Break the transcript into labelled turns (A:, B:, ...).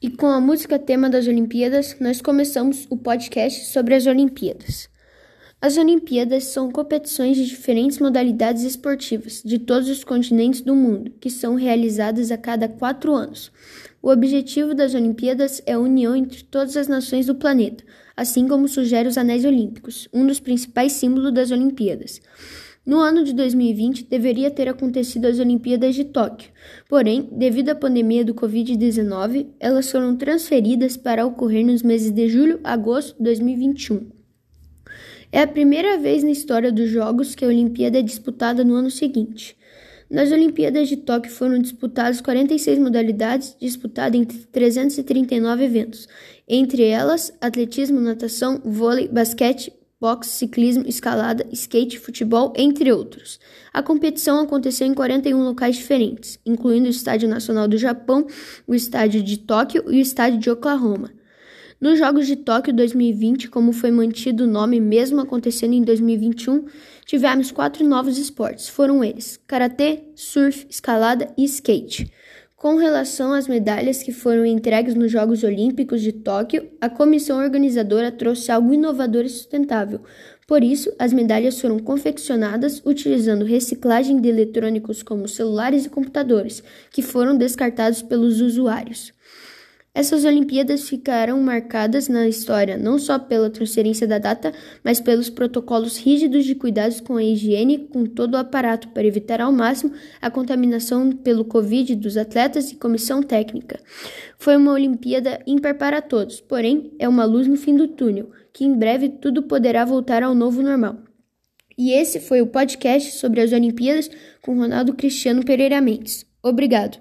A: E com a música tema das Olimpíadas, nós começamos o podcast sobre as Olimpíadas. As Olimpíadas são competições de diferentes modalidades esportivas de todos os continentes do mundo, que são realizadas a cada quatro anos. O objetivo das Olimpíadas é a união entre todas as nações do planeta, assim como sugere os Anéis Olímpicos, um dos principais símbolos das Olimpíadas. No ano de 2020, deveria ter acontecido as Olimpíadas de Tóquio, porém, devido à pandemia do Covid-19, elas foram transferidas para ocorrer nos meses de julho a agosto de 2021. É a primeira vez na história dos Jogos que a Olimpíada é disputada no ano seguinte. Nas Olimpíadas de Tóquio foram disputadas 46 modalidades, disputadas entre 339 eventos, entre elas atletismo, natação, vôlei, basquete, boxe, ciclismo, escalada, skate, futebol, entre outros. A competição aconteceu em 41 locais diferentes, incluindo o Estádio Nacional do Japão, o Estádio de Tóquio e o Estádio de Oklahoma. Nos Jogos de Tóquio 2020, como foi mantido o nome mesmo acontecendo em 2021, tivemos quatro novos esportes. Foram eles: karatê, surf, escalada e skate. Com relação às medalhas que foram entregues nos Jogos Olímpicos de Tóquio, a comissão organizadora trouxe algo inovador e sustentável. Por isso, as medalhas foram confeccionadas utilizando reciclagem de eletrônicos como celulares e computadores, que foram descartados pelos usuários. Essas Olimpíadas ficarão marcadas na história não só pela transferência da data, mas pelos protocolos rígidos de cuidados com a higiene com todo o aparato para evitar ao máximo a contaminação pelo Covid dos atletas e comissão técnica. Foi uma Olimpíada ímpar para todos, porém é uma luz no fim do túnel, que em breve tudo poderá voltar ao novo normal. E esse foi o podcast sobre as Olimpíadas com Ronaldo Cristiano Pereira Mendes. Obrigado.